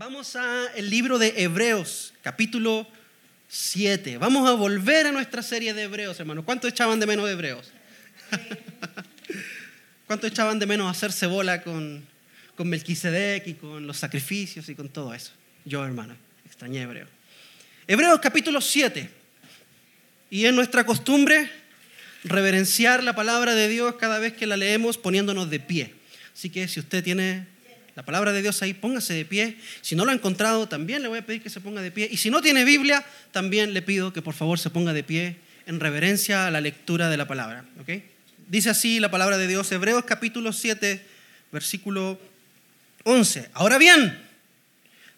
Vamos a el libro de Hebreos, capítulo 7. Vamos a volver a nuestra serie de Hebreos, hermanos. ¿Cuánto echaban de menos Hebreos? ¿Cuánto echaban de menos hacerse bola con, con Melquisedec y con los sacrificios y con todo eso? Yo, hermano, extrañé Hebreo. Hebreos capítulo 7. Y es nuestra costumbre reverenciar la palabra de Dios cada vez que la leemos poniéndonos de pie. Así que si usted tiene la palabra de Dios ahí, póngase de pie. Si no lo ha encontrado, también le voy a pedir que se ponga de pie. Y si no tiene Biblia, también le pido que por favor se ponga de pie en reverencia a la lectura de la palabra. Dice así la palabra de Dios, Hebreos capítulo 7, versículo 11. Ahora bien,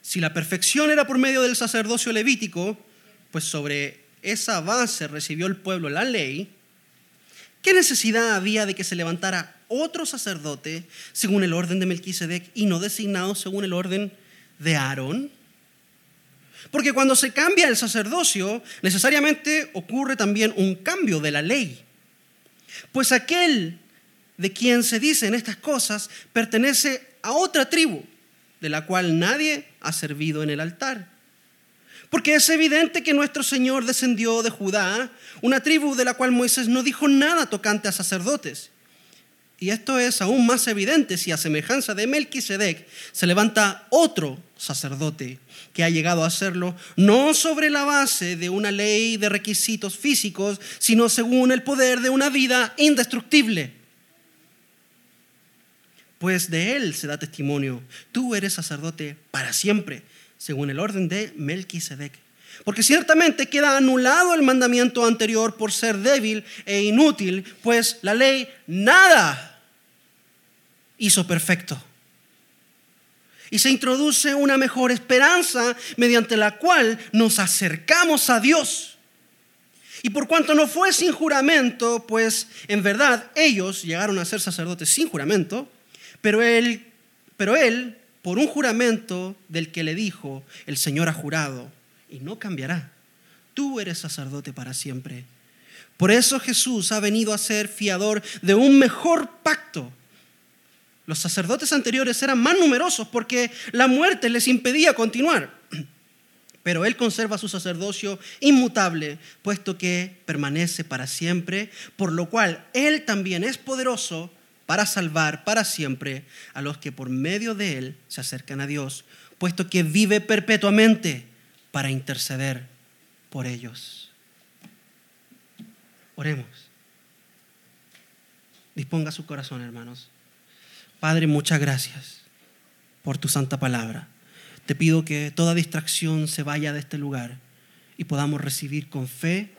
si la perfección era por medio del sacerdocio levítico, pues sobre esa base recibió el pueblo la ley, ¿qué necesidad había de que se levantara otro sacerdote según el orden de Melquisedec y no designado según el orden de Aarón? Porque cuando se cambia el sacerdocio, necesariamente ocurre también un cambio de la ley. Pues aquel de quien se dicen estas cosas pertenece a otra tribu, de la cual nadie ha servido en el altar. Porque es evidente que nuestro Señor descendió de Judá, una tribu de la cual Moisés no dijo nada tocante a sacerdotes. Y esto es aún más evidente si a semejanza de Melquisedec se levanta otro sacerdote que ha llegado a hacerlo no sobre la base de una ley de requisitos físicos, sino según el poder de una vida indestructible. Pues de él se da testimonio, tú eres sacerdote para siempre, según el orden de Melquisedec. Porque ciertamente queda anulado el mandamiento anterior por ser débil e inútil, pues la ley nada hizo perfecto. Y se introduce una mejor esperanza mediante la cual nos acercamos a Dios. Y por cuanto no fue sin juramento, pues en verdad ellos llegaron a ser sacerdotes sin juramento, pero él, pero él por un juramento del que le dijo, el Señor ha jurado, y no cambiará. Tú eres sacerdote para siempre. Por eso Jesús ha venido a ser fiador de un mejor pacto los sacerdotes anteriores eran más numerosos porque la muerte les impedía continuar. Pero Él conserva su sacerdocio inmutable, puesto que permanece para siempre, por lo cual Él también es poderoso para salvar para siempre a los que por medio de Él se acercan a Dios, puesto que vive perpetuamente para interceder por ellos. Oremos. Disponga su corazón, hermanos. Padre, muchas gracias por tu santa palabra. Te pido que toda distracción se vaya de este lugar y podamos recibir con fe,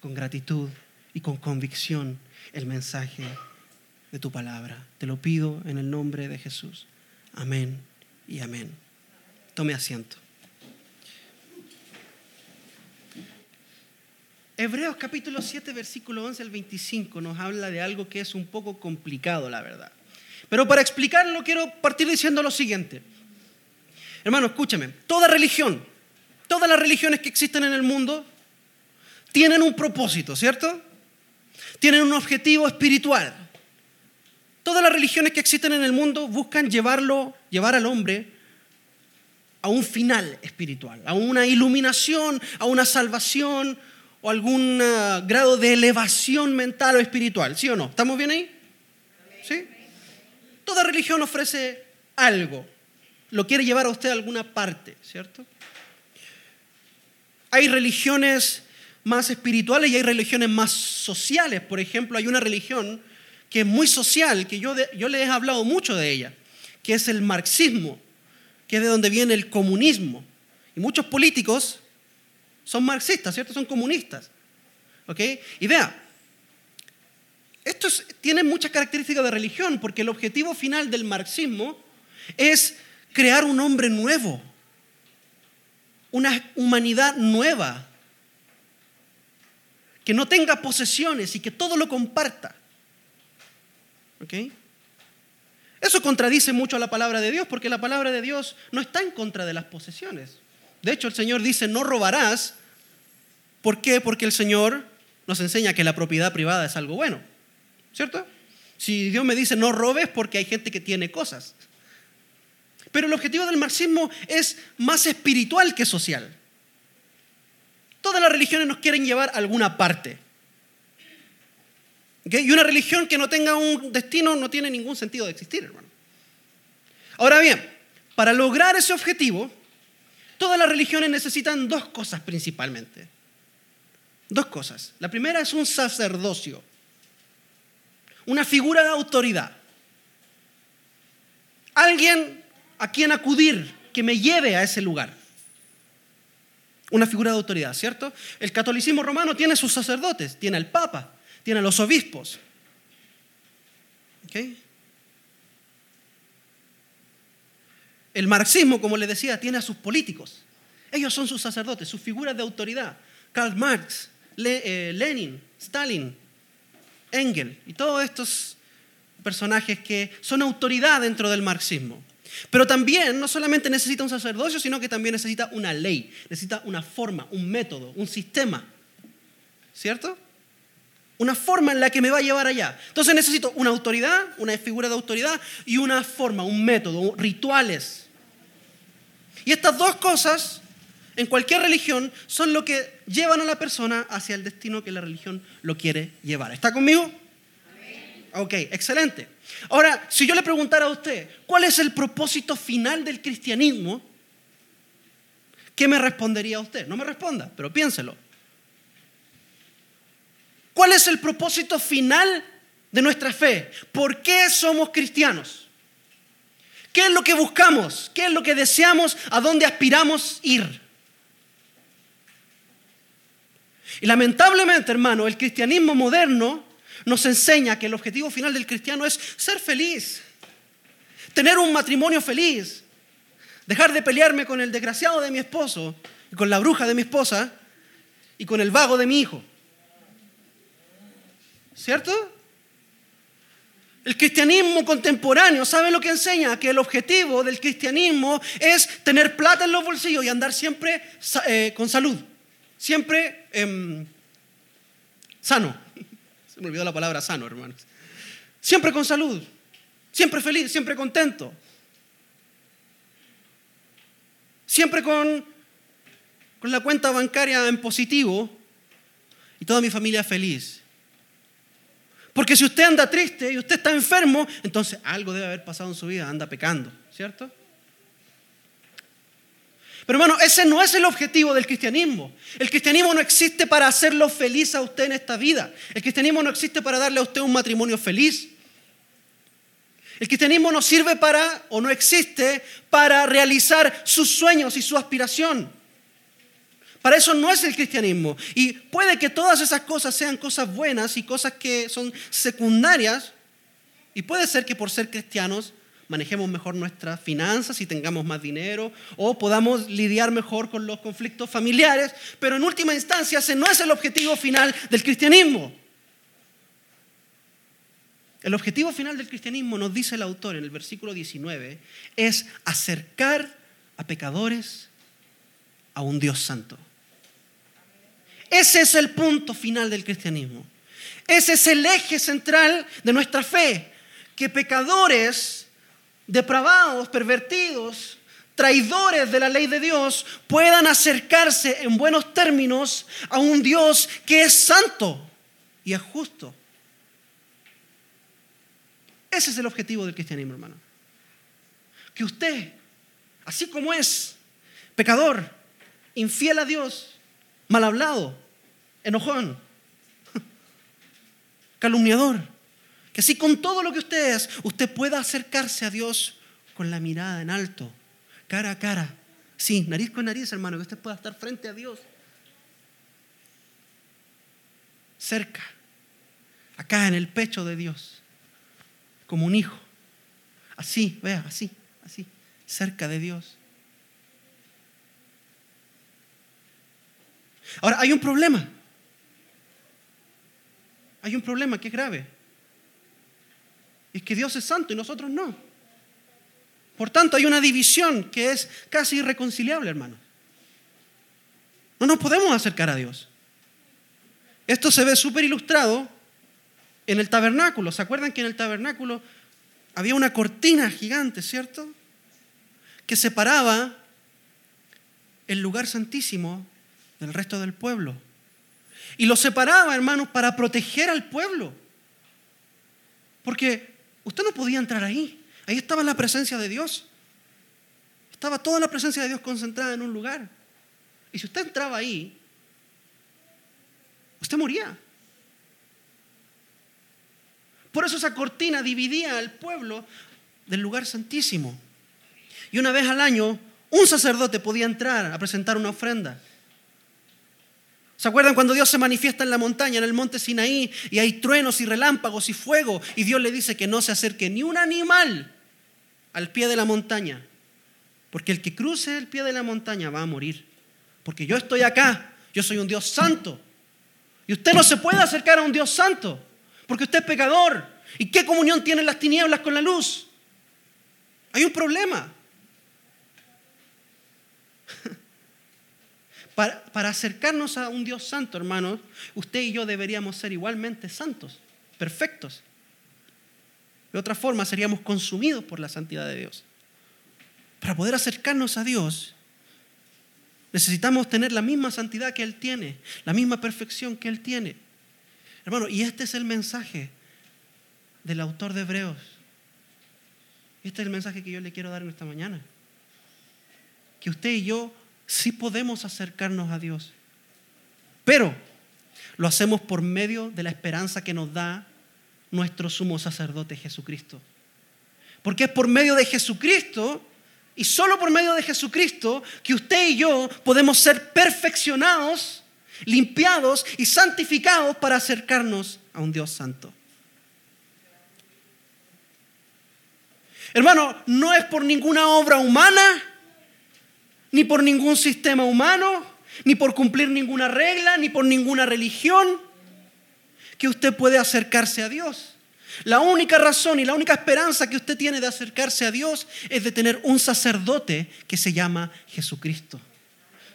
con gratitud y con convicción el mensaje de tu palabra. Te lo pido en el nombre de Jesús. Amén y amén. Tome asiento. Hebreos capítulo 7, versículo 11 al 25 nos habla de algo que es un poco complicado, la verdad. Pero para explicarlo quiero partir diciendo lo siguiente. Hermano, escúcheme, toda religión, todas las religiones que existen en el mundo tienen un propósito, ¿cierto? Tienen un objetivo espiritual. Todas las religiones que existen en el mundo buscan llevarlo, llevar al hombre a un final espiritual, a una iluminación, a una salvación o algún ah, grado de elevación mental o espiritual. ¿Sí o no? ¿Estamos bien ahí? ¿Sí? Toda religión ofrece algo, lo quiere llevar a usted a alguna parte, ¿cierto? Hay religiones más espirituales y hay religiones más sociales. Por ejemplo, hay una religión que es muy social, que yo, yo les he hablado mucho de ella, que es el marxismo, que es de donde viene el comunismo. Y muchos políticos son marxistas, ¿cierto? Son comunistas. ¿Ok? Y vea, esto tiene muchas características de religión, porque el objetivo final del marxismo es crear un hombre nuevo, una humanidad nueva, que no tenga posesiones y que todo lo comparta. Eso contradice mucho a la palabra de Dios, porque la palabra de Dios no está en contra de las posesiones. De hecho, el Señor dice, no robarás. ¿Por qué? Porque el Señor nos enseña que la propiedad privada es algo bueno. ¿Cierto? Si Dios me dice no robes porque hay gente que tiene cosas. Pero el objetivo del marxismo es más espiritual que social. Todas las religiones nos quieren llevar a alguna parte. Y una religión que no tenga un destino no tiene ningún sentido de existir, hermano. Ahora bien, para lograr ese objetivo, todas las religiones necesitan dos cosas principalmente. Dos cosas. La primera es un sacerdocio, una figura de autoridad. Alguien a quien acudir que me lleve a ese lugar. Una figura de autoridad, ¿cierto? El catolicismo romano tiene sus sacerdotes, tiene al Papa, tiene a los obispos. El marxismo, como les decía, tiene a sus políticos. Ellos son sus sacerdotes, sus figuras de autoridad. Karl Marx, eh, Lenin, Stalin, Engel y todos estos personajes que son autoridad dentro del marxismo. Pero también no solamente necesita un sacerdocio, sino que también necesita una ley, necesita una forma, un método, un sistema. ¿Cierto? Una forma en la que me va a llevar allá. Entonces necesito una autoridad, una figura de autoridad y una forma, un método, rituales. Y estas dos cosas, en cualquier religión, son lo que llevan a la persona hacia el destino que la religión lo quiere llevar. ¿Está conmigo? Ok, excelente. Ahora, si yo le preguntara a usted, ¿cuál es el propósito final del cristianismo? ¿Qué me respondería a usted? No me responda, pero piénselo. ¿Cuál es el propósito final de nuestra fe? ¿Por qué somos cristianos? ¿Qué es lo que buscamos? ¿Qué es lo que deseamos? ¿A dónde aspiramos ir? Y lamentablemente, hermano, el cristianismo moderno nos enseña que el objetivo final del cristiano es ser feliz, tener un matrimonio feliz, dejar de pelearme con el desgraciado de mi esposo, con la bruja de mi esposa y con el vago de mi hijo. ¿Cierto? El cristianismo contemporáneo, ¿sabe lo que enseña? Que el objetivo del cristianismo es tener plata en los bolsillos y andar siempre eh, con salud, siempre em, sano. Se me olvidó la palabra sano, hermanos. Siempre con salud, siempre feliz, siempre contento. Siempre con, con la cuenta bancaria en positivo y toda mi familia feliz. Porque si usted anda triste y usted está enfermo, entonces algo debe haber pasado en su vida, anda pecando, ¿cierto? Pero hermano, ese no es el objetivo del cristianismo. El cristianismo no existe para hacerlo feliz a usted en esta vida. El cristianismo no existe para darle a usted un matrimonio feliz. El cristianismo no sirve para, o no existe, para realizar sus sueños y su aspiración. Para eso no es el cristianismo. Y puede que todas esas cosas sean cosas buenas y cosas que son secundarias. Y puede ser que por ser cristianos manejemos mejor nuestras finanzas y tengamos más dinero o podamos lidiar mejor con los conflictos familiares. Pero en última instancia ese no es el objetivo final del cristianismo. El objetivo final del cristianismo, nos dice el autor en el versículo 19, es acercar a pecadores a un Dios santo. Ese es el punto final del cristianismo. Ese es el eje central de nuestra fe. Que pecadores, depravados, pervertidos, traidores de la ley de Dios puedan acercarse en buenos términos a un Dios que es santo y es justo. Ese es el objetivo del cristianismo, hermano. Que usted, así como es pecador, infiel a Dios, mal hablado, enojón, calumniador. Que así con todo lo que usted es, usted pueda acercarse a Dios con la mirada en alto, cara a cara. Sí, nariz con nariz, hermano, que usted pueda estar frente a Dios. Cerca, acá en el pecho de Dios, como un hijo. Así, vea, así, así, cerca de Dios. Ahora, hay un problema. Hay un problema que es grave. Es que Dios es santo y nosotros no. Por tanto, hay una división que es casi irreconciliable, hermano. No nos podemos acercar a Dios. Esto se ve súper ilustrado en el tabernáculo. ¿Se acuerdan que en el tabernáculo había una cortina gigante, ¿cierto? que separaba el lugar santísimo del resto del pueblo. Y lo separaba, hermanos, para proteger al pueblo. Porque usted no podía entrar ahí. Ahí estaba la presencia de Dios. Estaba toda la presencia de Dios concentrada en un lugar. Y si usted entraba ahí, usted moría. Por eso esa cortina dividía al pueblo del lugar santísimo. Y una vez al año, un sacerdote podía entrar a presentar una ofrenda. ¿Se acuerdan cuando Dios se manifiesta en la montaña, en el monte Sinaí, y hay truenos y relámpagos y fuego, y Dios le dice que no se acerque ni un animal al pie de la montaña? Porque el que cruce el pie de la montaña va a morir. Porque yo estoy acá, yo soy un Dios santo. Y usted no se puede acercar a un Dios santo, porque usted es pecador. ¿Y qué comunión tienen las tinieblas con la luz? Hay un problema. Para, acercarnos a un Dios santo, hermanos, usted y yo deberíamos ser igualmente santos, perfectos. De otra forma, seríamos consumidos por la santidad de Dios. Para poder acercarnos a Dios, necesitamos tener la misma santidad que Él tiene, la misma perfección que Él tiene. Hermano, y este es el mensaje del autor de Hebreos. Este es el mensaje que yo le quiero dar en esta mañana. Que usted y yo sí podemos acercarnos a Dios. Pero lo hacemos por medio de la esperanza que nos da nuestro sumo sacerdote Jesucristo. Porque es por medio de Jesucristo y solo por medio de Jesucristo que usted y yo podemos ser perfeccionados, limpiados y santificados para acercarnos a un Dios santo. Hermano, no es por ninguna obra humana, ni por ningún sistema humano, ni por cumplir ninguna regla, ni por ninguna religión, que usted puede acercarse a Dios. La única razón y la única esperanza que usted tiene de acercarse a Dios es de tener un sacerdote que se llama Jesucristo.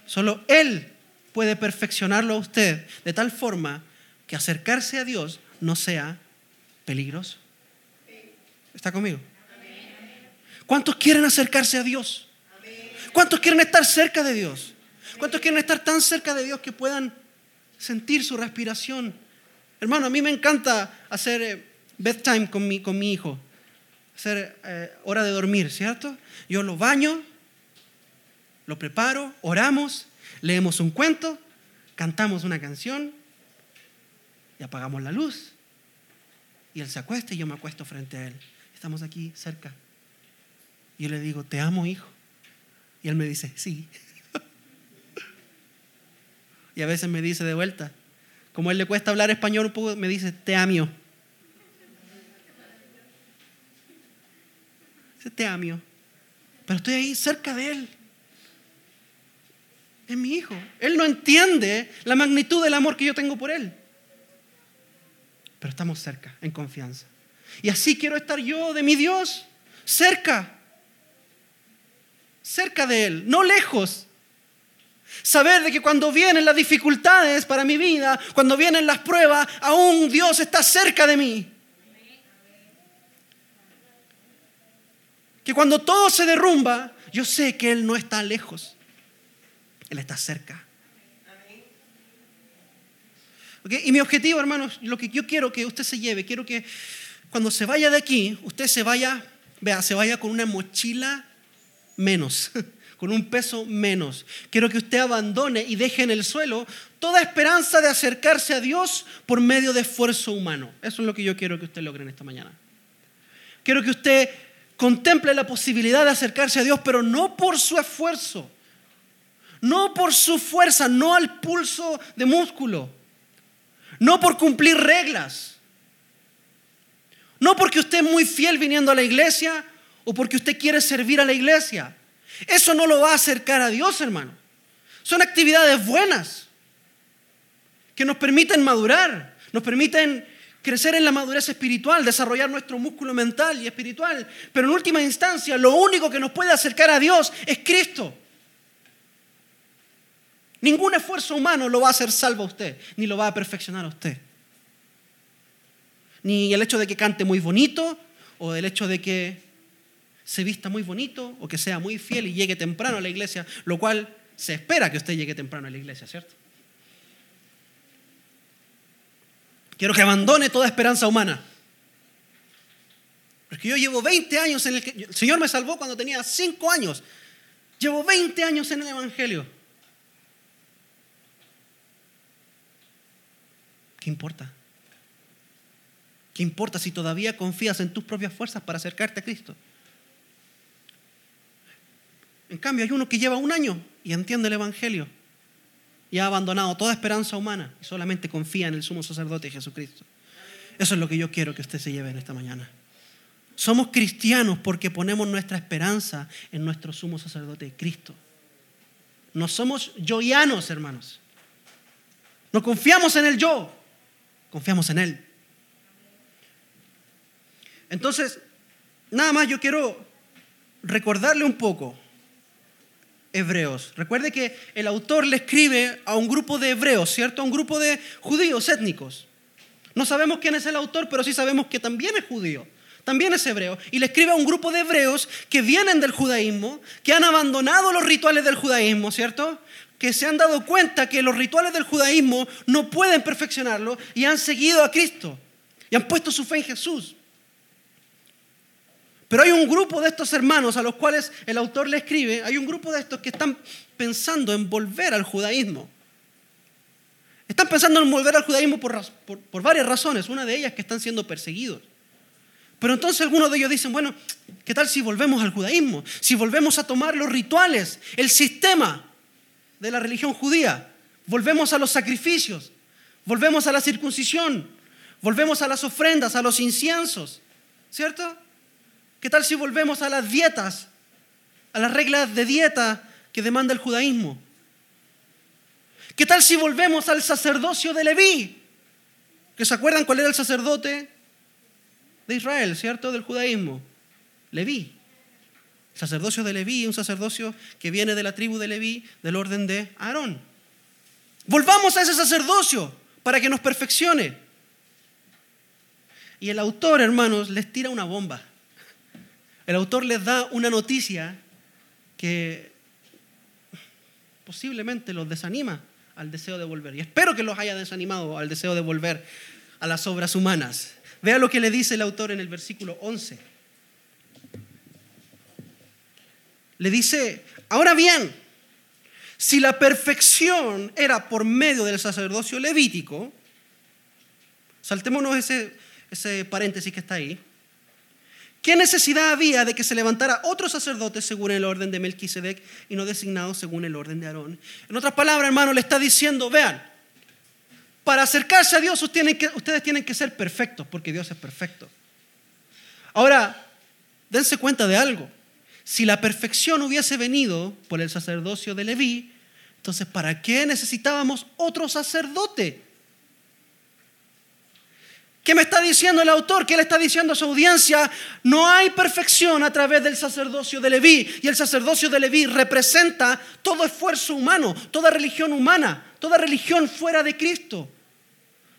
Solo Él puede perfeccionarlo a usted de tal forma que acercarse a Dios no sea peligroso. ¿Está conmigo? ¿Cuántos quieren acercarse a Dios? ¿Cuántos quieren estar cerca de Dios? ¿Cuántos quieren estar tan cerca de Dios que puedan sentir su respiración? Hermano, a mí me encanta hacer eh, bedtime con mi, con mi hijo, hacer eh, hora de dormir, ¿cierto? Yo lo baño, lo preparo, oramos, leemos un cuento, cantamos una canción y apagamos la luz. Y él se acuesta y yo me acuesto frente a él. Estamos aquí cerca. Y yo le digo, te amo, hijo. Y él me dice, sí. y a veces me dice de vuelta, como a él le cuesta hablar español un poco, me dice, te amo. Dice, te amo. Pero estoy ahí cerca de él. Es mi hijo. Él no entiende la magnitud del amor que yo tengo por él. Pero estamos cerca, en confianza. Y así quiero estar yo de mi Dios, cerca cerca de Él, no lejos. Saber de que cuando vienen las dificultades para mi vida, cuando vienen las pruebas, aún Dios está cerca de mí. Que cuando todo se derrumba, yo sé que Él no está lejos. Él está cerca. Y mi objetivo, hermanos, lo que yo quiero que usted se lleve, quiero que cuando se vaya de aquí, usted se vaya, vea, se vaya con una mochila menos, con un peso menos. Quiero que usted abandone y deje en el suelo toda esperanza de acercarse a Dios por medio de esfuerzo humano. Eso es lo que yo quiero que usted logre en esta mañana. Quiero que usted contemple la posibilidad de acercarse a Dios, pero no por su esfuerzo, no por su fuerza, no al pulso de músculo, no por cumplir reglas, no porque usted es muy fiel viniendo a la iglesia o porque usted quiere servir a la iglesia. Eso no lo va a acercar a Dios, hermano. Son actividades buenas que nos permiten madurar, nos permiten crecer en la madurez espiritual, desarrollar nuestro músculo mental y espiritual. Pero en última instancia, lo único que nos puede acercar a Dios es Cristo. Ningún esfuerzo humano lo va a hacer salvo a usted, ni lo va a perfeccionar a usted. Ni el hecho de que cante muy bonito, o el hecho de que se vista muy bonito o que sea muy fiel y llegue temprano a la iglesia, lo cual se espera que usted llegue temprano a la iglesia, ¿cierto? Quiero que abandone toda esperanza humana. Porque yo llevo 20 años en el que... El Señor me salvó cuando tenía 5 años. Llevo 20 años en el Evangelio. ¿Qué importa? ¿Qué importa si todavía confías en tus propias fuerzas para acercarte a Cristo? En cambio, hay uno que lleva un año y entiende el Evangelio y ha abandonado toda esperanza humana y solamente confía en el sumo sacerdote Jesucristo. Eso es lo que yo quiero que usted se lleve en esta mañana. Somos cristianos porque ponemos nuestra esperanza en nuestro sumo sacerdote Cristo. No somos yoianos, hermanos. No confiamos en el yo, confiamos en Él. Entonces, nada más yo quiero recordarle un poco hebreos. Recuerde que el autor le escribe a un grupo de hebreos, ¿cierto? A un grupo de judíos étnicos. No sabemos quién es el autor, pero sí sabemos que también es judío, también es hebreo. Y le escribe a un grupo de hebreos que vienen del judaísmo, que han abandonado los rituales del judaísmo, ¿cierto? Que se han dado cuenta que los rituales del judaísmo no pueden perfeccionarlo y han seguido a Cristo y han puesto su fe en Jesús. Pero hay un grupo de estos hermanos a los cuales el autor le escribe, hay un grupo de estos que están pensando en volver al judaísmo. Están pensando en volver al judaísmo por, varias razones. Una de ellas es que están siendo perseguidos. Pero entonces algunos de ellos dicen, bueno, ¿qué tal si volvemos al judaísmo? Si volvemos a tomar los rituales, el sistema de la religión judía, volvemos a los sacrificios, volvemos a la circuncisión, volvemos a las ofrendas, a los inciensos, ¿cierto? ¿Qué tal si volvemos a las dietas, a las reglas de dieta que demanda el judaísmo? ¿Qué tal si volvemos al sacerdocio de Leví? ¿Que se acuerdan cuál era el sacerdote de Israel, cierto? Del judaísmo. Leví. El sacerdocio de Leví, un sacerdocio que viene de la tribu de Leví, del orden de Aarón. Volvamos a ese sacerdocio para que nos perfeccione. Y el autor, hermanos, les tira una bomba el autor les da una noticia que posiblemente los desanima al deseo de volver. Y espero que los haya desanimado al deseo de volver a las obras humanas. Vea lo que le dice el autor en el versículo 11. Le dice, ahora bien, si la perfección era por medio del sacerdocio levítico, saltémonos ese, ese paréntesis que está ahí, ¿Qué necesidad había de que se levantara otro sacerdote según el orden de Melquisedec y no designado según el orden de Aarón? En otras palabras, hermano, le está diciendo, vean, para acercarse a Dios ustedes tienen que ser perfectos, porque Dios es perfecto. Ahora, dense cuenta de algo. Si la perfección hubiese venido por el sacerdocio de Leví, entonces ¿para qué necesitábamos otro sacerdote? ¿Qué me está diciendo el autor? ¿Qué le está diciendo a su audiencia? No hay perfección a través del sacerdocio de Leví. Y el sacerdocio de Leví representa todo esfuerzo humano, toda religión humana, toda religión fuera de Cristo.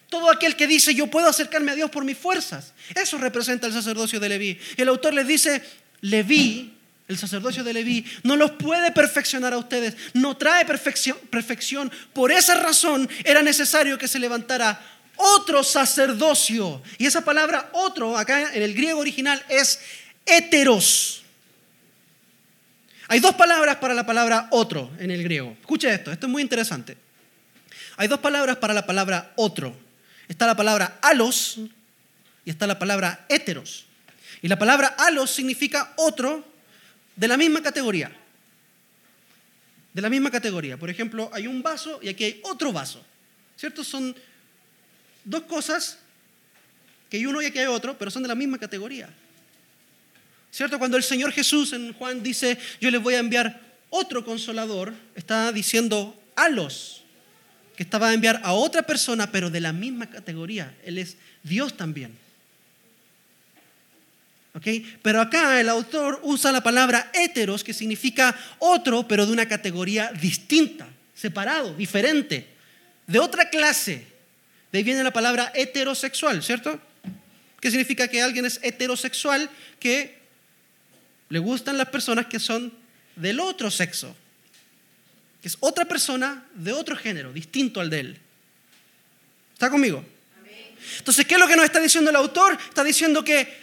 Todo aquel que dice yo puedo acercarme a Dios por mis fuerzas. Eso representa el sacerdocio de Leví. Y el autor les dice, Leví, el sacerdocio de Leví, no los puede perfeccionar a ustedes. No trae perfección. perfección. Por esa razón era necesario que se levantara otro sacerdocio. Y esa palabra otro, acá en el griego original, es heteros. Hay dos palabras para la palabra otro en el griego. Escuche esto, esto es muy interesante. Hay dos palabras para la palabra otro. Está la palabra alos y está la palabra heteros. Y la palabra alos significa otro de la misma categoría. De la misma categoría. Por ejemplo, hay un vaso y aquí hay otro vaso. ¿Cierto? Son dos cosas que hay uno y aquí hay otro, pero son de la misma categoría. ¿Cierto? Cuando el Señor Jesús en Juan dice, yo les voy a enviar otro consolador, está diciendo a los que estaba a enviar a otra persona, pero de la misma categoría. Él es Dios también. ¿Ok? Pero acá el autor usa la palabra heteros, que significa otro, pero de una categoría distinta, separado, diferente, de otra clase. De ahí viene la palabra heterosexual, ¿cierto? ¿Qué significa que alguien es heterosexual? Que le gustan las personas que son del otro sexo, que es otra persona de otro género, distinto al de él. ¿Está conmigo? Entonces, ¿qué es lo que nos está diciendo el autor? Está diciendo que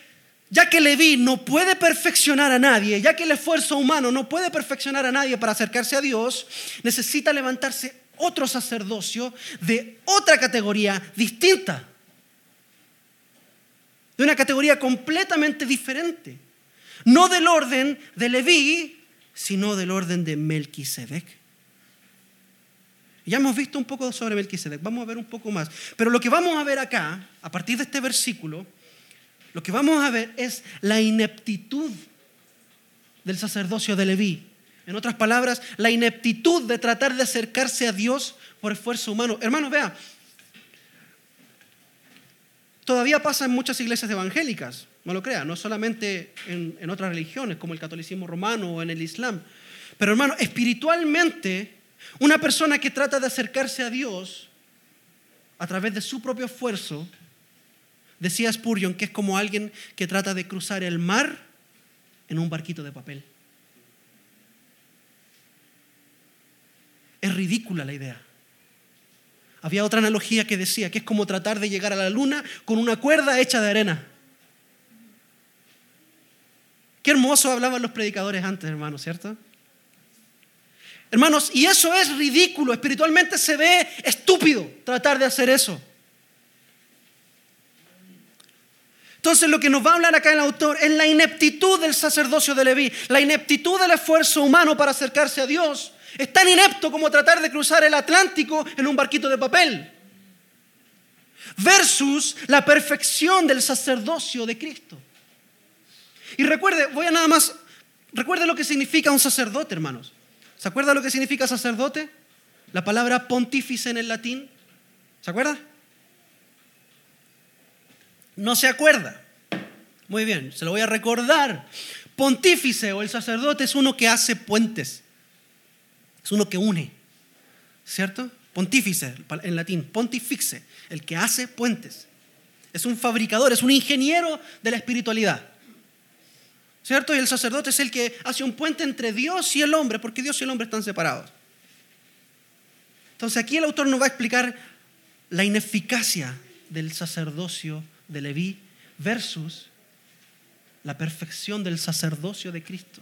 ya que Leví no puede perfeccionar a nadie, ya que el esfuerzo humano no puede perfeccionar a nadie para acercarse a Dios, necesita levantarse otro sacerdocio de otra categoría distinta, de una categoría completamente diferente, no del orden de Leví, sino del orden de Melquisedec. Ya hemos visto un poco sobre Melquisedec, vamos a ver un poco más. Pero lo que vamos a ver acá, a partir de este versículo, lo que vamos a ver es la ineptitud del sacerdocio de Leví. En otras palabras, la ineptitud de tratar de acercarse a Dios por esfuerzo humano. Hermanos, vea, todavía pasa en muchas iglesias evangélicas, no lo crea, no solamente en, otras religiones como el catolicismo romano o en el islam. Pero hermano, espiritualmente, una persona que trata de acercarse a Dios a través de su propio esfuerzo, Decía Spurgeon que es como alguien que trata de cruzar el mar en un barquito de papel. Es ridícula la idea. Había otra analogía que decía que es como tratar de llegar a la luna con una cuerda hecha de arena. Qué hermoso hablaban los predicadores antes, hermanos, ¿cierto? Hermanos, y eso es ridículo, espiritualmente se ve estúpido tratar de hacer eso. Entonces lo que nos va a hablar acá el autor es la ineptitud del sacerdocio de Leví, la ineptitud del esfuerzo humano para acercarse a Dios. Es tan inepto como tratar de cruzar el Atlántico en un barquito de papel. Versus la perfección del sacerdocio de Cristo. Y recuerde, voy a nada más, recuerde lo que significa un sacerdote, hermanos. ¿Se acuerda lo que significa sacerdote? La palabra pontífice en el latín. ¿Se acuerda? no se acuerda. Muy bien, se lo voy a recordar. Pontífice o el sacerdote es uno que hace puentes. Es uno que une. ¿Cierto? Pontífice, en latín, pontifixe, el que hace puentes. Es un fabricador, es un ingeniero de la espiritualidad. ¿Cierto? Y el sacerdote es el que hace un puente entre Dios y el hombre, porque Dios y el hombre están separados. Entonces aquí el autor nos va a explicar la ineficacia del sacerdocio de Leví versus la perfección del sacerdocio de Cristo.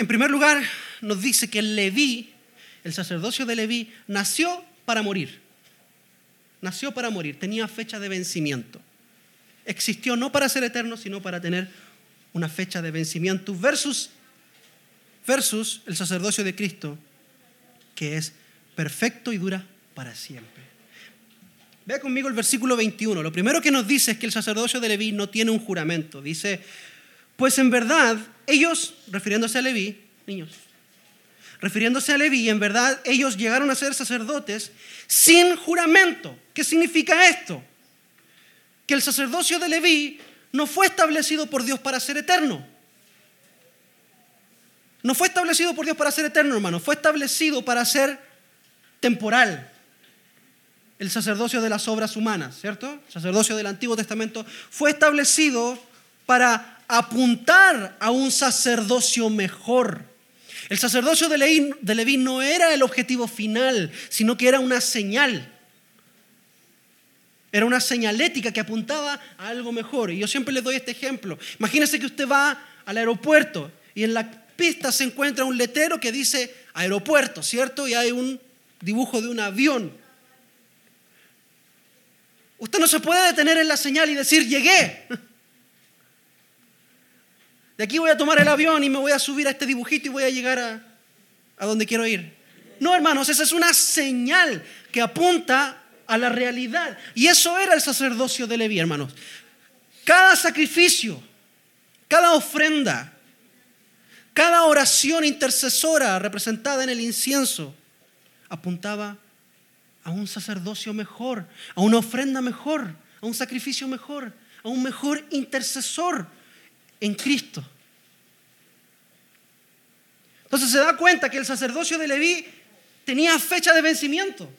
En primer lugar, nos dice que Leví, el sacerdocio de Leví, nació para morir. Nació para morir, tenía fecha de vencimiento. Existió no para ser eterno, sino para tener una fecha de vencimiento versus, versus el sacerdocio de Cristo, que es perfecto y dura para siempre. Vea conmigo el versículo 21. Lo primero que nos dice es que el sacerdocio de Leví no tiene un juramento. Dice, pues en verdad ellos, refiriéndose a Leví, niños, refiriéndose a Leví, en verdad ellos llegaron a ser sacerdotes sin juramento. ¿Qué significa esto? Que el sacerdocio de Leví no fue establecido por Dios para ser eterno. No fue establecido por Dios para ser eterno, hermano. Fue establecido para ser temporal el sacerdocio de las obras humanas, ¿cierto? El sacerdocio del Antiguo Testamento fue establecido para apuntar a un sacerdocio mejor. El sacerdocio de Leví, no era el objetivo final, sino que era una señal. Era una señalética que apuntaba a algo mejor. Y yo siempre les doy este ejemplo. Imagínense que usted va al aeropuerto y en la pista se encuentra un letrero que dice aeropuerto, ¿cierto? Y hay un dibujo de un avión. Usted no se puede detener en la señal y decir, llegué. De aquí voy a tomar el avión y me voy a subir a este dibujito y voy a llegar a, a donde quiero ir. No, hermanos, esa es una señal que apunta a la realidad. Y eso era el sacerdocio de Leví, hermanos. Cada sacrificio, cada ofrenda, cada oración intercesora representada en el incienso apuntaba a un sacerdocio mejor, a una ofrenda mejor, a un sacrificio mejor, a un mejor intercesor en Cristo. Entonces se da cuenta que el sacerdocio de Leví tenía fecha de vencimiento.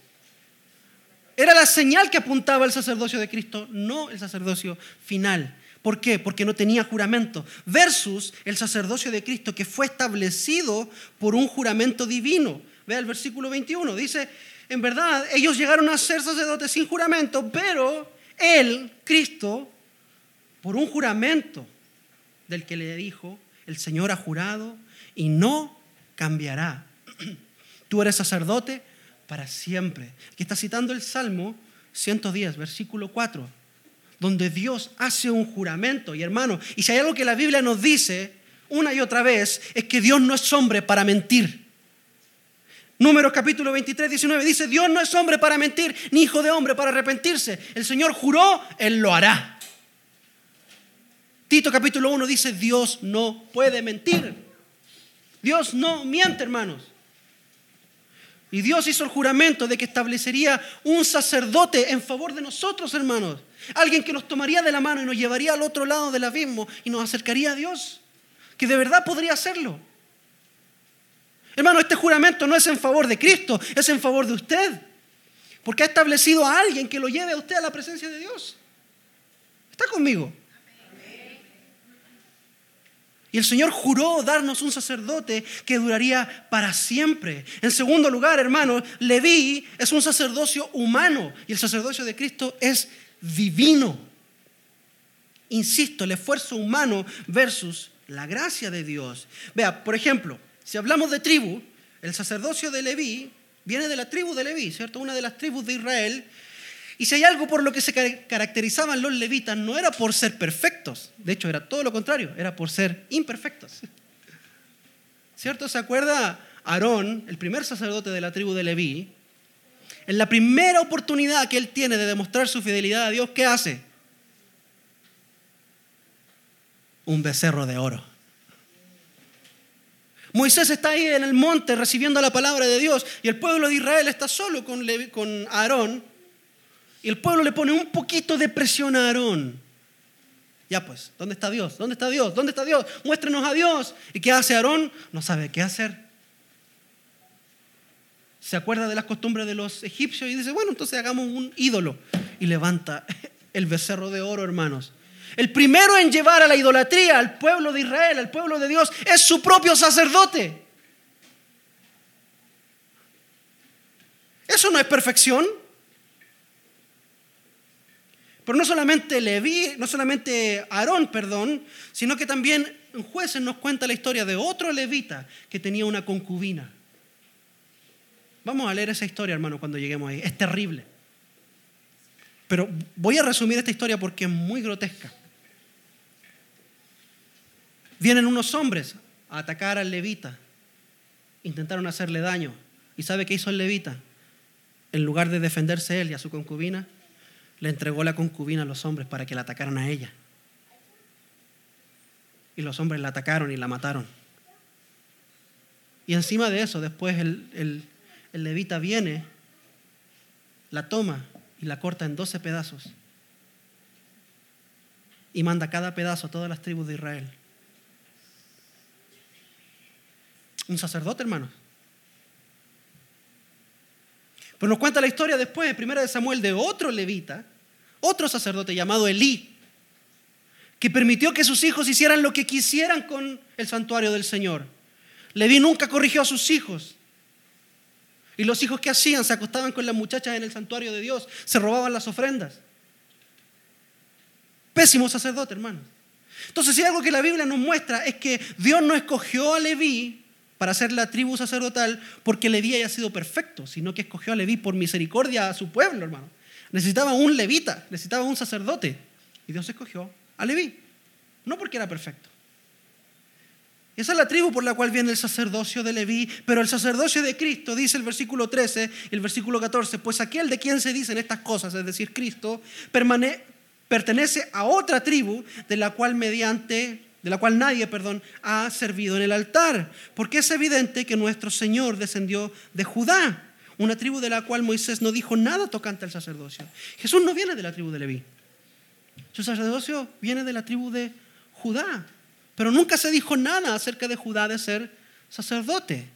Era la señal que apuntaba al sacerdocio de Cristo, no el sacerdocio final. ¿Por qué? Porque no tenía juramento. Versus el sacerdocio de Cristo que fue establecido por un juramento divino. Vea el versículo 21. Dice, en verdad, ellos llegaron a ser sacerdotes sin juramento, pero Él, Cristo, por un juramento del que le dijo, el Señor ha jurado y no cambiará. Tú eres sacerdote para siempre. Aquí está citando el Salmo 110, versículo 4, donde Dios hace un juramento. Y hermano, y si hay algo que la Biblia nos dice una y otra vez, es que Dios no es hombre para mentir. Números capítulo 23, 19 dice, Dios no es hombre para mentir, ni hijo de hombre para arrepentirse. El Señor juró, Él lo hará. Tito capítulo 1 dice, Dios no puede mentir. Dios no miente, hermanos. Y Dios hizo el juramento de que establecería un sacerdote en favor de nosotros, hermanos. Alguien que nos tomaría de la mano y nos llevaría al otro lado del abismo y nos acercaría a Dios. Que de verdad podría hacerlo. Hermano, este juramento no es en favor de Cristo, es en favor de usted. Porque ha establecido a alguien que lo lleve a usted a la presencia de Dios. ¿Está conmigo? Y el Señor juró darnos un sacerdote que duraría para siempre. En segundo lugar, hermano, Leví es un sacerdocio humano y el sacerdocio de Cristo es divino. Insisto, el esfuerzo humano versus la gracia de Dios. Vea, por ejemplo, si hablamos de tribu, el sacerdocio de Leví viene de la tribu de Leví, ¿cierto? Una de las tribus de Israel y si hay algo por lo que se caracterizaban los levitas, no era por ser perfectos, de hecho era todo lo contrario, era por ser imperfectos. ¿Cierto? ¿Se acuerda Aarón, el primer sacerdote de la tribu de Leví? En la primera oportunidad que él tiene de demostrar su fidelidad a Dios, ¿qué hace? Un becerro de oro. Moisés está ahí en el monte recibiendo la palabra de Dios y el pueblo de Israel está solo con, Aarón y el pueblo le pone un poquito de presión a Aarón. Ya pues, ¿dónde está Dios? ¿Dónde está Dios? ¿Dónde está Dios? Muéstrenos a Dios. ¿Y qué hace Aarón? No sabe qué hacer. Se acuerda de las costumbres de los egipcios y dice, bueno, entonces hagamos un ídolo. Y levanta el becerro de oro, hermanos. El primero en llevar a la idolatría al pueblo de Israel, al pueblo de Dios, es su propio sacerdote. ¿Eso no es perfección? Pero no solamente Leví, no solamente Aarón, perdón, sino que también en jueces nos cuenta la historia de otro levita que tenía una concubina. Vamos a leer esa historia, hermano, cuando lleguemos ahí. Es terrible. Pero voy a resumir esta historia porque es muy grotesca. Vienen unos hombres a atacar al levita. Intentaron hacerle daño. ¿Y sabe qué hizo el levita? En lugar de defenderse él y a su concubina, le entregó la concubina a los hombres para que la atacaran a ella. Y los hombres la atacaron y la mataron. Y encima de eso, después el, levita viene, la toma y la corta en doce pedazos. Y manda cada pedazo a todas las tribus de Israel. Un sacerdote, hermano. Pero nos cuenta la historia después, primera de Samuel, de otro levita otro sacerdote llamado Elí, que permitió que sus hijos hicieran lo que quisieran con el santuario del Señor. Leví nunca corrigió a sus hijos. Y los hijos que hacían se acostaban con las muchachas en el santuario de Dios, se robaban las ofrendas. Pésimo sacerdote, hermano. Entonces, si algo que la Biblia nos muestra es que Dios no escogió a Leví para ser la tribu sacerdotal porque Leví haya sido perfecto, sino que escogió a Leví por misericordia a su pueblo, hermano. Necesitaba un levita, necesitaba un sacerdote. Y Dios escogió a Leví. No porque era perfecto. Esa es la tribu por la cual viene el sacerdocio de Leví, pero el sacerdocio de Cristo, dice el versículo 13 y el versículo 14, pues aquel de quien se dicen estas cosas, es decir, Cristo, pertenece a otra tribu de la cual mediante de la cual nadie, perdón, ha servido en el altar, porque es evidente que nuestro Señor descendió de Judá una tribu de la cual Moisés no dijo nada tocante al sacerdocio. Jesús no viene de la tribu de Leví. Su sacerdocio viene de la tribu de Judá. Pero nunca se dijo nada acerca de Judá de ser sacerdote.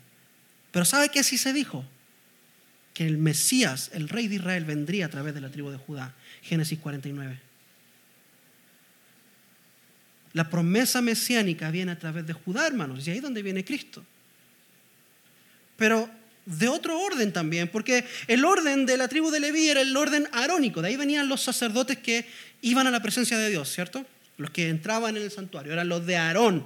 Pero ¿sabe qué sí se dijo? que el Mesías, el rey de Israel, vendría a través de la tribu de Judá. Génesis 49. La promesa mesiánica viene a través de Judá, hermanos, y ahí es donde viene Cristo. Pero de otro orden también, porque el orden de la tribu de Leví era el orden arónico, de ahí venían los sacerdotes que iban a la presencia de Dios, ¿cierto? Los que entraban en el santuario, eran los de Aarón.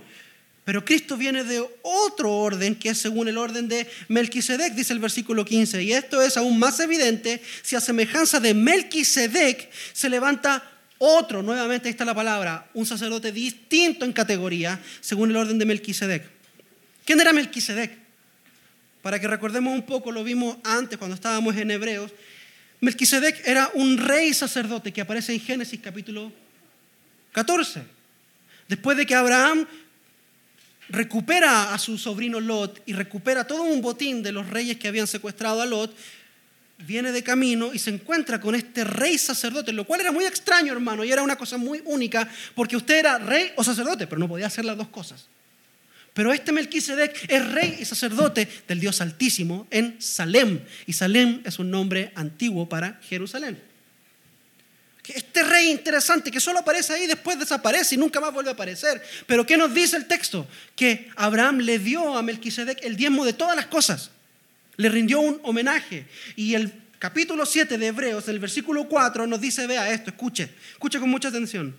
Pero Cristo viene de otro orden que es según el orden de Melquisedec, dice el versículo 15. Y esto es aún más evidente si a semejanza de Melquisedec se levanta otro, nuevamente ahí está la palabra, un sacerdote distinto en categoría según el orden de Melquisedec. ¿Quién era Melquisedec? Para que recordemos un poco, lo vimos antes cuando estábamos en Hebreos. Melquisedec era un rey sacerdote que aparece en Génesis capítulo 14. Después de que Abraham recupera a su sobrino Lot y recupera todo un botín de los reyes que habían secuestrado a Lot, viene de camino y se encuentra con este rey sacerdote, lo cual era muy extraño, hermano, y era una cosa muy única, porque usted era rey o sacerdote, pero no podía hacer las dos cosas. Pero este Melquisedec es rey y sacerdote del Dios Altísimo en Salem. Y Salem es un nombre antiguo para Jerusalén. Este rey interesante que solo aparece ahí, después desaparece y nunca más vuelve a aparecer. Pero ¿qué nos dice el texto? Que Abraham le dio a Melquisedec el diezmo de todas las cosas. Le rindió un homenaje. Y el capítulo 7 de Hebreos, el versículo 4, nos dice, vea esto, escuche, escuche con mucha atención.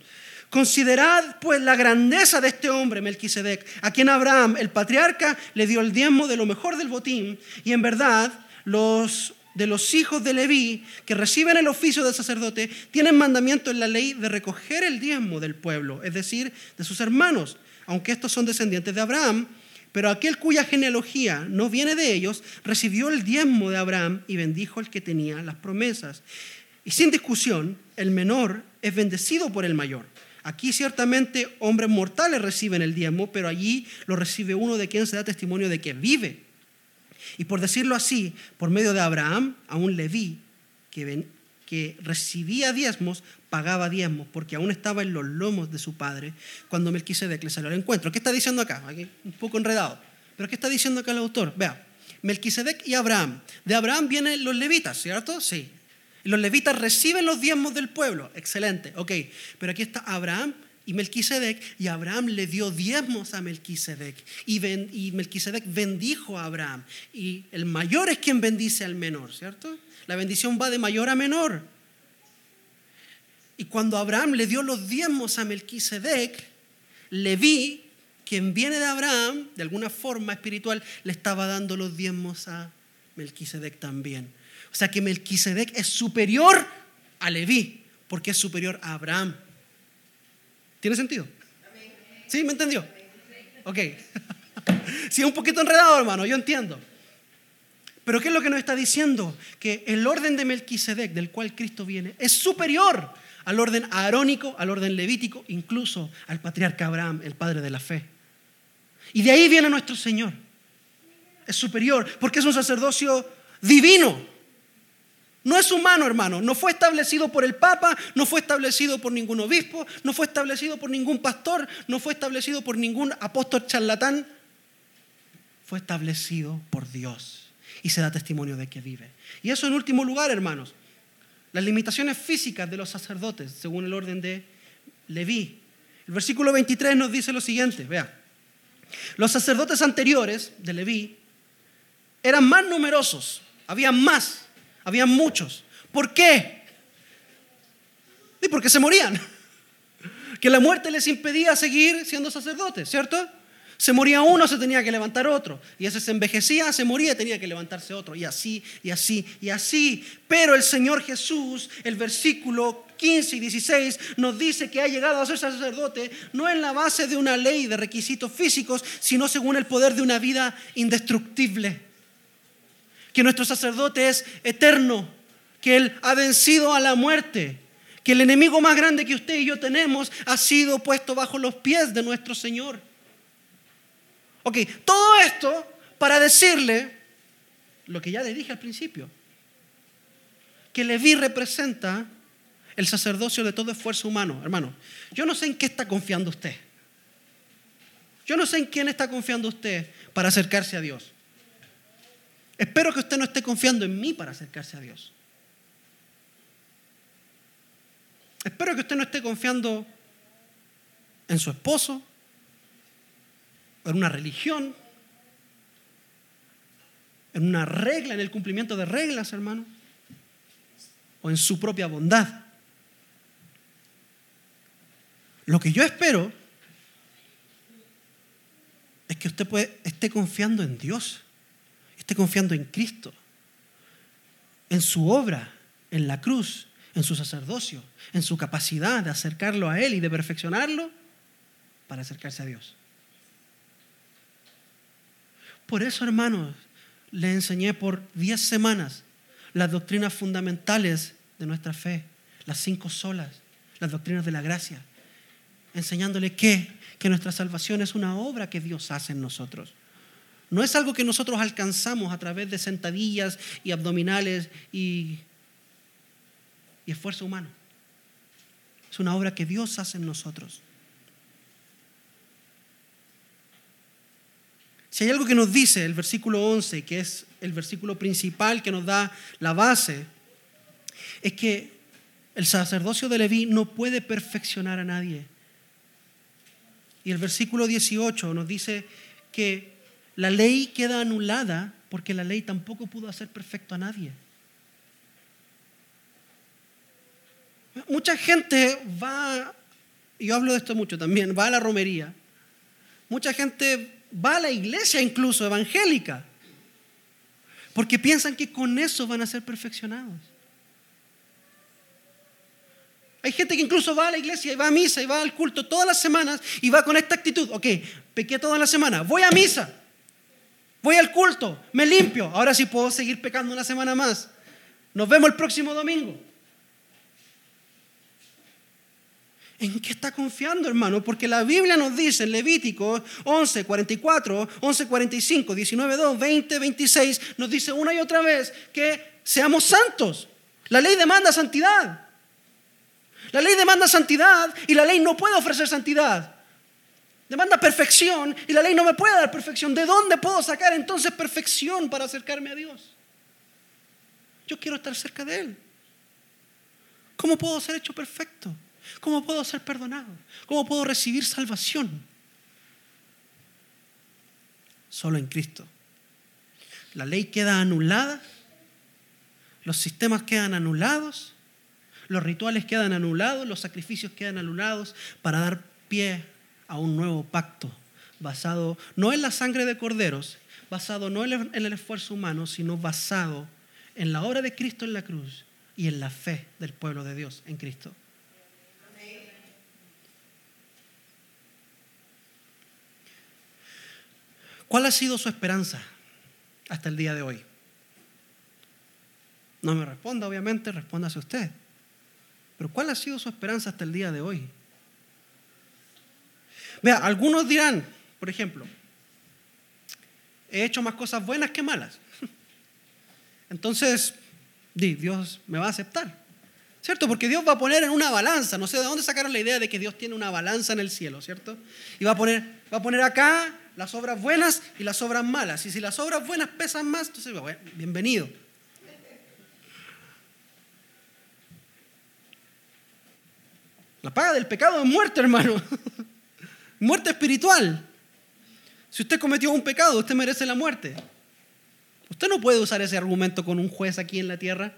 Considerad pues la grandeza de este hombre, Melquisedec, a quien Abraham, el patriarca, le dio el diezmo de lo mejor del botín, y en verdad los de los hijos de Leví que reciben el oficio de sacerdote tienen mandamiento en la ley de recoger el diezmo del pueblo, es decir, de sus hermanos, aunque estos son descendientes de Abraham, pero aquel cuya genealogía no viene de ellos, recibió el diezmo de Abraham y bendijo al que tenía las promesas. Y sin discusión, el menor es bendecido por el mayor. Aquí ciertamente hombres mortales reciben el diezmo, pero allí lo recibe uno de quien se da testimonio de que vive. Y por decirlo así, por medio de Abraham, a un Leví que, recibía diezmos, pagaba diezmos, porque aún estaba en los lomos de su padre cuando Melquisedec le salió al encuentro. ¿Qué está diciendo acá? Aquí un poco enredado. Pero ¿qué está diciendo acá el autor? Vea, Melquisedec y Abraham. De Abraham vienen los levitas, ¿cierto? Sí. Los levitas reciben los diezmos del pueblo. Excelente, ok. Pero aquí está Abraham y Melquisedec, y Abraham le dio diezmos a Melquisedec, y, y Melquisedec bendijo a Abraham. Y el mayor es quien bendice al menor, ¿cierto? La bendición va de mayor a menor. Y cuando Abraham le dio los diezmos a Melquisedec, vi quien viene de Abraham, de alguna forma espiritual, le estaba dando los diezmos a Melquisedec también. O sea que Melquisedec es superior a Leví, porque es superior a Abraham. ¿Tiene sentido? ¿Sí? ¿Me entendió? Ok. sí, un poquito enredado, hermano, yo entiendo. Pero ¿qué es lo que nos está diciendo? Que el orden de Melquisedec, del cual Cristo viene, es superior al orden arónico, al orden levítico, incluso al patriarca Abraham, el padre de la fe. Y de ahí viene nuestro Señor. Es superior, porque es un sacerdocio divino. No es humano, hermano. No fue establecido por el Papa, no fue establecido por ningún obispo, no fue establecido por ningún pastor, no fue establecido por ningún apóstol charlatán. Fue establecido por Dios y se da testimonio de que vive. Y eso en último lugar, hermanos, las limitaciones físicas de los sacerdotes, según el orden de Leví. El versículo 23 nos dice lo siguiente, vea. Los sacerdotes anteriores de Leví eran más numerosos, había más había muchos. ¿Por qué? Y porque se morían. Que la muerte les impedía seguir siendo sacerdotes, ¿cierto? Se moría uno, se tenía que levantar otro. Y ese se envejecía, se moría, tenía que levantarse otro. Y así, y así, y así. Pero el Señor Jesús, el versículo 15 y 16, nos dice que ha llegado a ser sacerdote no en la base de una ley de requisitos físicos, sino según el poder de una vida indestructible que nuestro sacerdote es eterno, que Él ha vencido a la muerte, que el enemigo más grande que usted y yo tenemos ha sido puesto bajo los pies de nuestro Señor. Ok, todo esto para decirle lo que ya le dije al principio, que Leví representa el sacerdocio de todo esfuerzo humano. Hermano, yo no sé en qué está confiando usted. Yo no sé en quién está confiando usted para acercarse a Dios. Espero que usted no esté confiando en mí para acercarse a Dios. Espero que usted no esté confiando en su esposo, en una religión, en una regla, en el cumplimiento de reglas, hermano, o en su propia bondad. Lo que yo espero es que usted esté confiando en Dios, esté confiando en Cristo, en su obra, en la cruz, en su sacerdocio, en su capacidad de acercarlo a Él y de perfeccionarlo para acercarse a Dios. Por eso, hermanos, le enseñé por 10 semanas las doctrinas fundamentales de nuestra fe, las cinco solas, las doctrinas de la gracia, enseñándole que, que nuestra salvación es una obra que Dios hace en nosotros. No es algo que nosotros alcanzamos a través de sentadillas y abdominales y y esfuerzo humano. Es una obra que Dios hace en nosotros. Si hay algo que nos dice el versículo 11, que es el versículo principal que nos da la base, es que el sacerdocio de Leví no puede perfeccionar a nadie. Y el versículo 18 nos dice que la ley queda anulada porque la ley tampoco pudo hacer perfecto a nadie. Mucha gente va, y yo hablo de esto mucho también, va a la romería. Mucha gente va a la iglesia incluso evangélica, porque piensan que con eso van a ser perfeccionados. Hay gente que incluso va a la iglesia y va a misa y va al culto todas las semanas y va con esta actitud. Ok, pequé toda la semana, voy a misa, voy al culto, me limpio, ahora sí puedo seguir pecando una semana más. Nos vemos el próximo domingo. ¿En qué está confiando, hermano? Porque la Biblia nos dice en Levítico 11, 44, 11, 45, 19, 2, 20, 26, nos dice una y otra vez que seamos santos. La ley demanda santidad. La ley demanda santidad y la ley no puede ofrecer santidad. Demanda perfección y la ley no me puede dar perfección. ¿De dónde puedo sacar entonces perfección para acercarme a Dios? Yo quiero estar cerca de Él. ¿Cómo puedo ser hecho perfecto? ¿Cómo puedo ser perdonado? ¿Cómo puedo recibir salvación? Solo en Cristo. La ley queda anulada, los sistemas quedan anulados, los rituales quedan anulados, los sacrificios quedan anulados para dar pie a un nuevo pacto basado no en la sangre de corderos, basado no en el esfuerzo humano, sino basado en la obra de Cristo en la cruz y en la fe del pueblo de Dios en Cristo. ¿Cuál ha sido su esperanza hasta el día de hoy? No me responda, obviamente, respóndase usted. Pero ¿cuál ha sido su esperanza hasta el día de hoy? Vea, algunos dirán, por ejemplo, he hecho más cosas buenas que malas. Entonces, Dios me va a aceptar. ¿Cierto? Porque Dios va a poner en una balanza. No sé de dónde sacaron la idea de que Dios tiene una balanza en el cielo, ¿cierto? Y va a poner, va a poner acá las obras buenas y las obras malas. Y si las obras buenas pesan más, entonces, bienvenido. La paga del pecado es muerte, hermano. muerte espiritual. Si usted cometió un pecado, usted merece la muerte. Usted no puede usar ese argumento con un juez aquí en la tierra.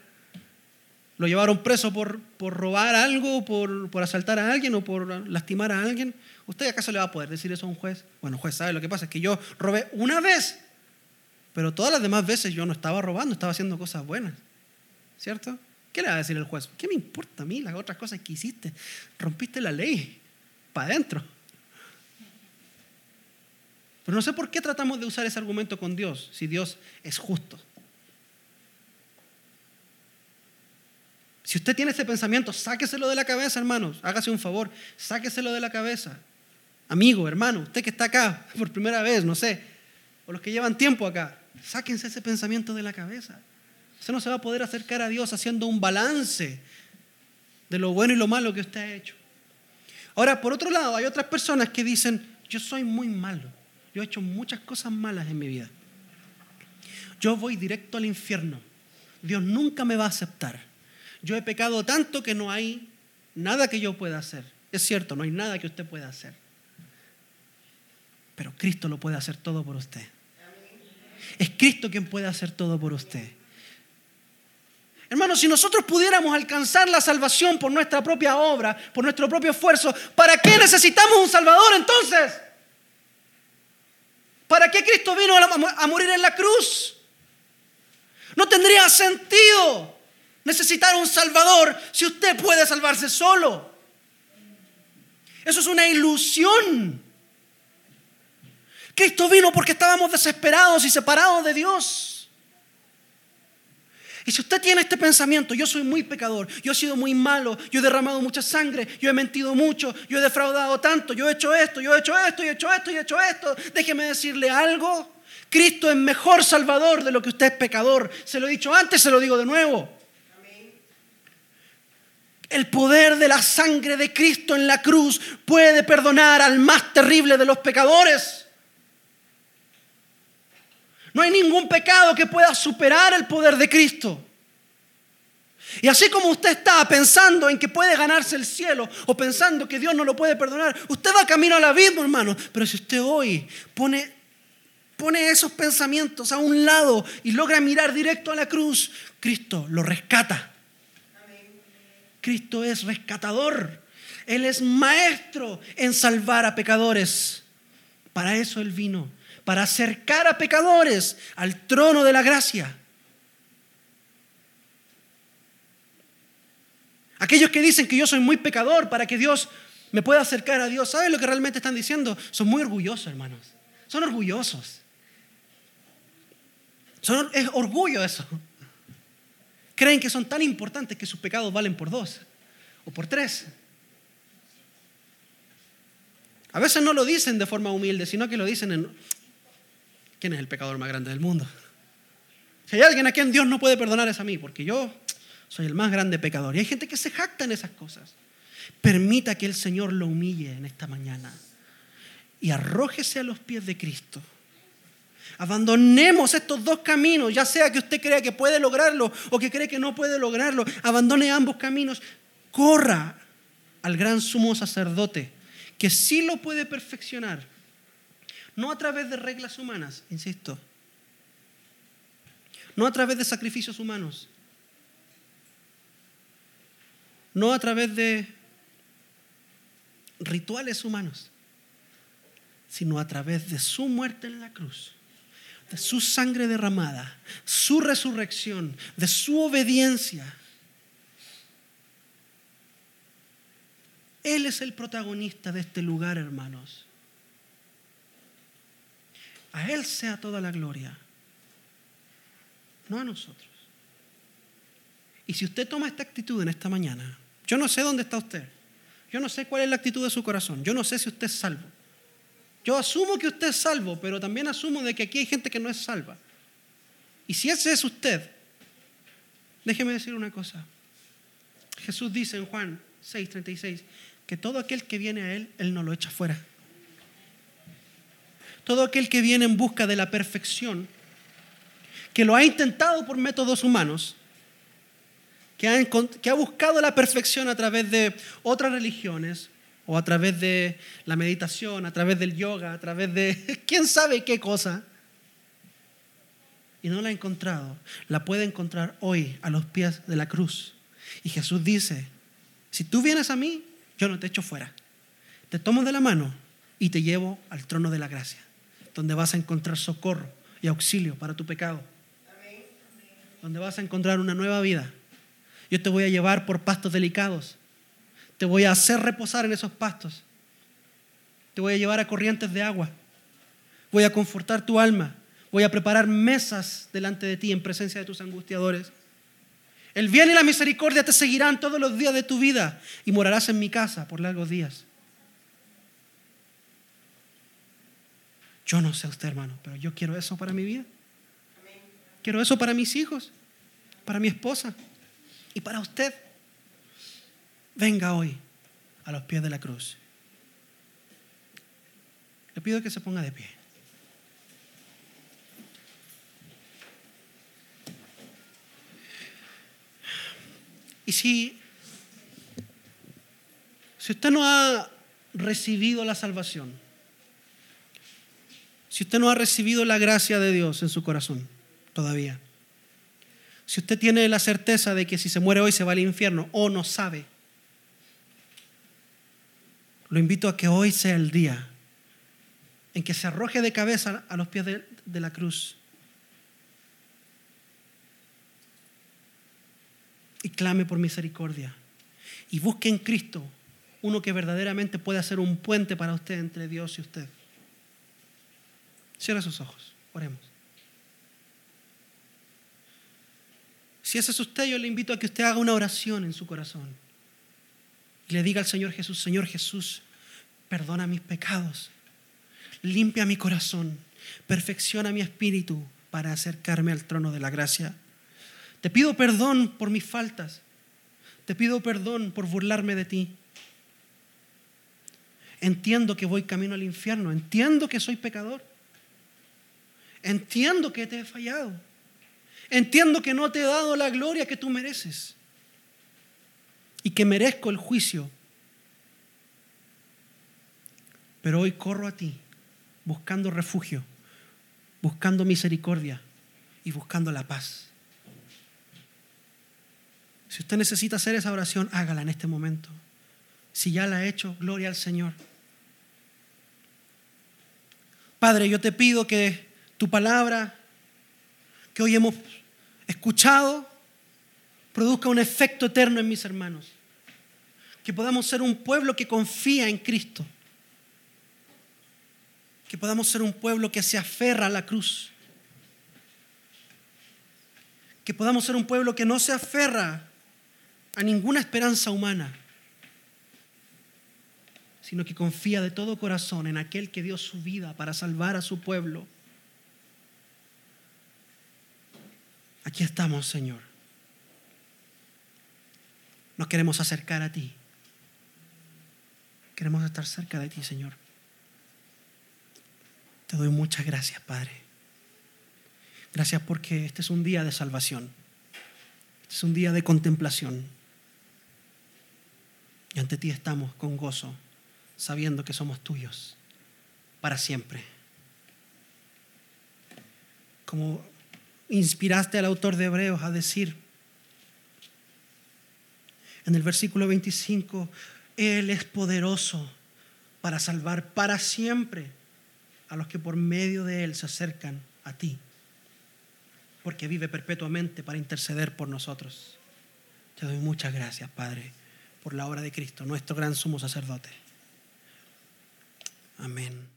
Lo llevaron preso por, por robar algo, por, por asaltar a alguien o por lastimar a alguien. ¿Usted acaso le va a poder decir eso a un juez? Bueno, juez, ¿sabe lo que pasa? Es que yo robé una vez, pero todas las demás veces yo no estaba robando, estaba haciendo cosas buenas. ¿Cierto? ¿Qué le va a decir el juez? ¿Qué me importa a mí las otras cosas que hiciste? Rompiste la ley, para adentro. Pero no sé por qué tratamos de usar ese argumento con Dios, si Dios es justo. Si usted tiene ese pensamiento, sáqueselo de la cabeza, hermanos. Hágase un favor, sáqueselo de la cabeza amigo, hermano, usted que está acá por primera vez, no sé, o los que llevan tiempo acá, sáquense ese pensamiento de la cabeza. Usted no se va a poder acercar a Dios haciendo un balance de lo bueno y lo malo que usted ha hecho. Ahora, por otro lado, hay otras personas que dicen, yo soy muy malo, yo he hecho muchas cosas malas en mi vida. yo voy directo al infierno. Dios nunca me va a aceptar. Yo he pecado tanto que no hay nada que yo pueda hacer. Es cierto, no hay nada que usted pueda hacer. Pero Cristo lo puede hacer todo por usted. Es Cristo quien puede hacer todo por usted. Hermanos, si nosotros pudiéramos alcanzar la salvación por nuestra propia obra, por nuestro propio esfuerzo, ¿para qué necesitamos un Salvador entonces? ¿Para qué Cristo vino a morir en la cruz? No tendría sentido necesitar un Salvador si usted puede salvarse solo. Eso es una ilusión. Cristo vino porque estábamos desesperados y separados de Dios. Y si usted tiene este pensamiento, yo soy muy pecador, yo he sido muy malo, yo he derramado mucha sangre, yo he mentido mucho, yo he defraudado tanto, yo he hecho esto, yo he hecho esto, y he hecho esto, y he hecho esto, déjeme decirle algo. Cristo es mejor salvador de lo que usted es pecador. Se lo he dicho antes, se lo digo de nuevo. El poder de la sangre de Cristo en la cruz puede perdonar al más terrible de los pecadores. No hay ningún pecado que pueda superar el poder de Cristo. Y así como usted está pensando en que puede ganarse el cielo o pensando que Dios no lo puede perdonar, usted va camino al abismo, hermano. Pero si usted hoy pone, pone esos pensamientos a un lado y logra mirar directo a la cruz, Cristo lo rescata. Cristo es rescatador. Él es maestro en salvar a pecadores. Para eso Él vino para acercar a pecadores al trono de la gracia. Aquellos que dicen que yo soy muy pecador para que Dios me pueda acercar a Dios, ¿saben lo que realmente están diciendo? Son muy orgullosos, hermanos. Son orgullosos. Son, es orgullo eso. Creen que son tan importantes que sus pecados valen por dos o por tres. A veces no lo dicen de forma humilde, sino que lo dicen en, ¿quién es el pecador más grande del mundo? Si hay alguien a quien Dios no puede perdonar es a mí, porque yo soy el más grande pecador. Y hay gente que se jacta en esas cosas. Permita que el Señor lo humille en esta mañana y arrójese a los pies de Cristo. Abandonemos estos dos caminos, ya sea que usted crea que puede lograrlo o que cree que no puede lograrlo. Abandone ambos caminos. Corra al gran sumo sacerdote, que sí lo puede perfeccionar no a través de reglas humanas, insisto. No a través de sacrificios humanos. No a través de rituales humanos, sino a través de su muerte en la cruz, de su sangre derramada, su resurrección, de su obediencia. Él es el protagonista de este lugar, hermanos. A Él sea toda la gloria, no a nosotros. Y si usted toma esta actitud en esta mañana, yo no sé dónde está usted, yo no sé cuál es la actitud de su corazón, yo no sé si usted es salvo. Yo asumo que usted es salvo, pero también asumo de que aquí hay gente que no es salva. Y si ese es usted, déjeme decir una cosa. Jesús dice en Juan 6:36 que todo aquel que viene a Él, Él no lo echa fuera. Todo aquel que viene en busca de la perfección, que lo ha intentado por métodos humanos, que ha, buscado la perfección a través de otras religiones, o a través de la meditación, a través del yoga, a través de quién sabe qué cosa, y no la ha encontrado, la puede encontrar hoy a los pies de la cruz. Y Jesús dice, si tú vienes a mí, yo no te echo fuera. Te tomo de la mano y te llevo al trono de la gracia donde vas a encontrar socorro y auxilio para tu pecado. Donde vas a encontrar una nueva vida. Yo te voy a llevar por pastos delicados. Te voy a hacer reposar en esos pastos. Te voy a llevar a corrientes de agua. Voy a confortar tu alma. Voy a preparar mesas delante de ti en presencia de tus angustiadores. El bien y la misericordia te seguirán todos los días de tu vida y morarás en mi casa por largos días. Yo no sé usted, hermano, pero yo quiero eso para mi vida. Quiero eso para mis hijos, para mi esposa y para usted. Venga hoy a los pies de la cruz. Le pido que se ponga de pie. Y si, si usted no ha recibido la salvación, si usted no ha recibido la gracia de Dios en su corazón todavía, si usted tiene la certeza de que si se muere hoy se va al infierno o no sabe, lo invito a que hoy sea el día en que se arroje de cabeza a los pies de, la cruz y clame por misericordia y busque en Cristo uno que verdaderamente pueda ser un puente para usted entre Dios y usted. Cierra sus ojos, oremos. Si ese es usted, yo le invito a que usted haga una oración en su corazón y le diga al Señor Jesús, Señor Jesús, perdona mis pecados, limpia mi corazón, perfecciona mi espíritu para acercarme al trono de la gracia. Te pido perdón por mis faltas, te pido perdón por burlarme de ti. Entiendo que voy camino al infierno, entiendo que soy pecador, entiendo que te he fallado, entiendo que no te he dado la gloria que tú mereces y que merezco el juicio. Pero hoy corro a ti buscando refugio, buscando misericordia y buscando la paz. Si usted necesita hacer esa oración, hágala en este momento. Si ya la ha hecho, gloria al Señor. Padre, yo te pido que tu palabra que hoy hemos escuchado produzca un efecto eterno en mis hermanos. Que podamos ser un pueblo que confía en Cristo. Que podamos ser un pueblo que se aferra a la cruz. Que podamos ser un pueblo que no se aferra a ninguna esperanza humana, sino que confía de todo corazón en aquel que dio su vida para salvar a su pueblo. Aquí estamos, Señor. Nos queremos acercar a ti. Queremos estar cerca de ti, Señor. Te doy muchas gracias, Padre. Gracias porque este es un día de salvación. Este es un día de contemplación. Y ante ti estamos con gozo, sabiendo que somos tuyos para siempre. Como inspiraste al autor de Hebreos a decir en el versículo 25, Él es poderoso para salvar para siempre a los que por medio de Él se acercan a ti, porque vive perpetuamente para interceder por nosotros. Te doy muchas gracias, Padre por la obra de Cristo, nuestro gran sumo sacerdote. Amén.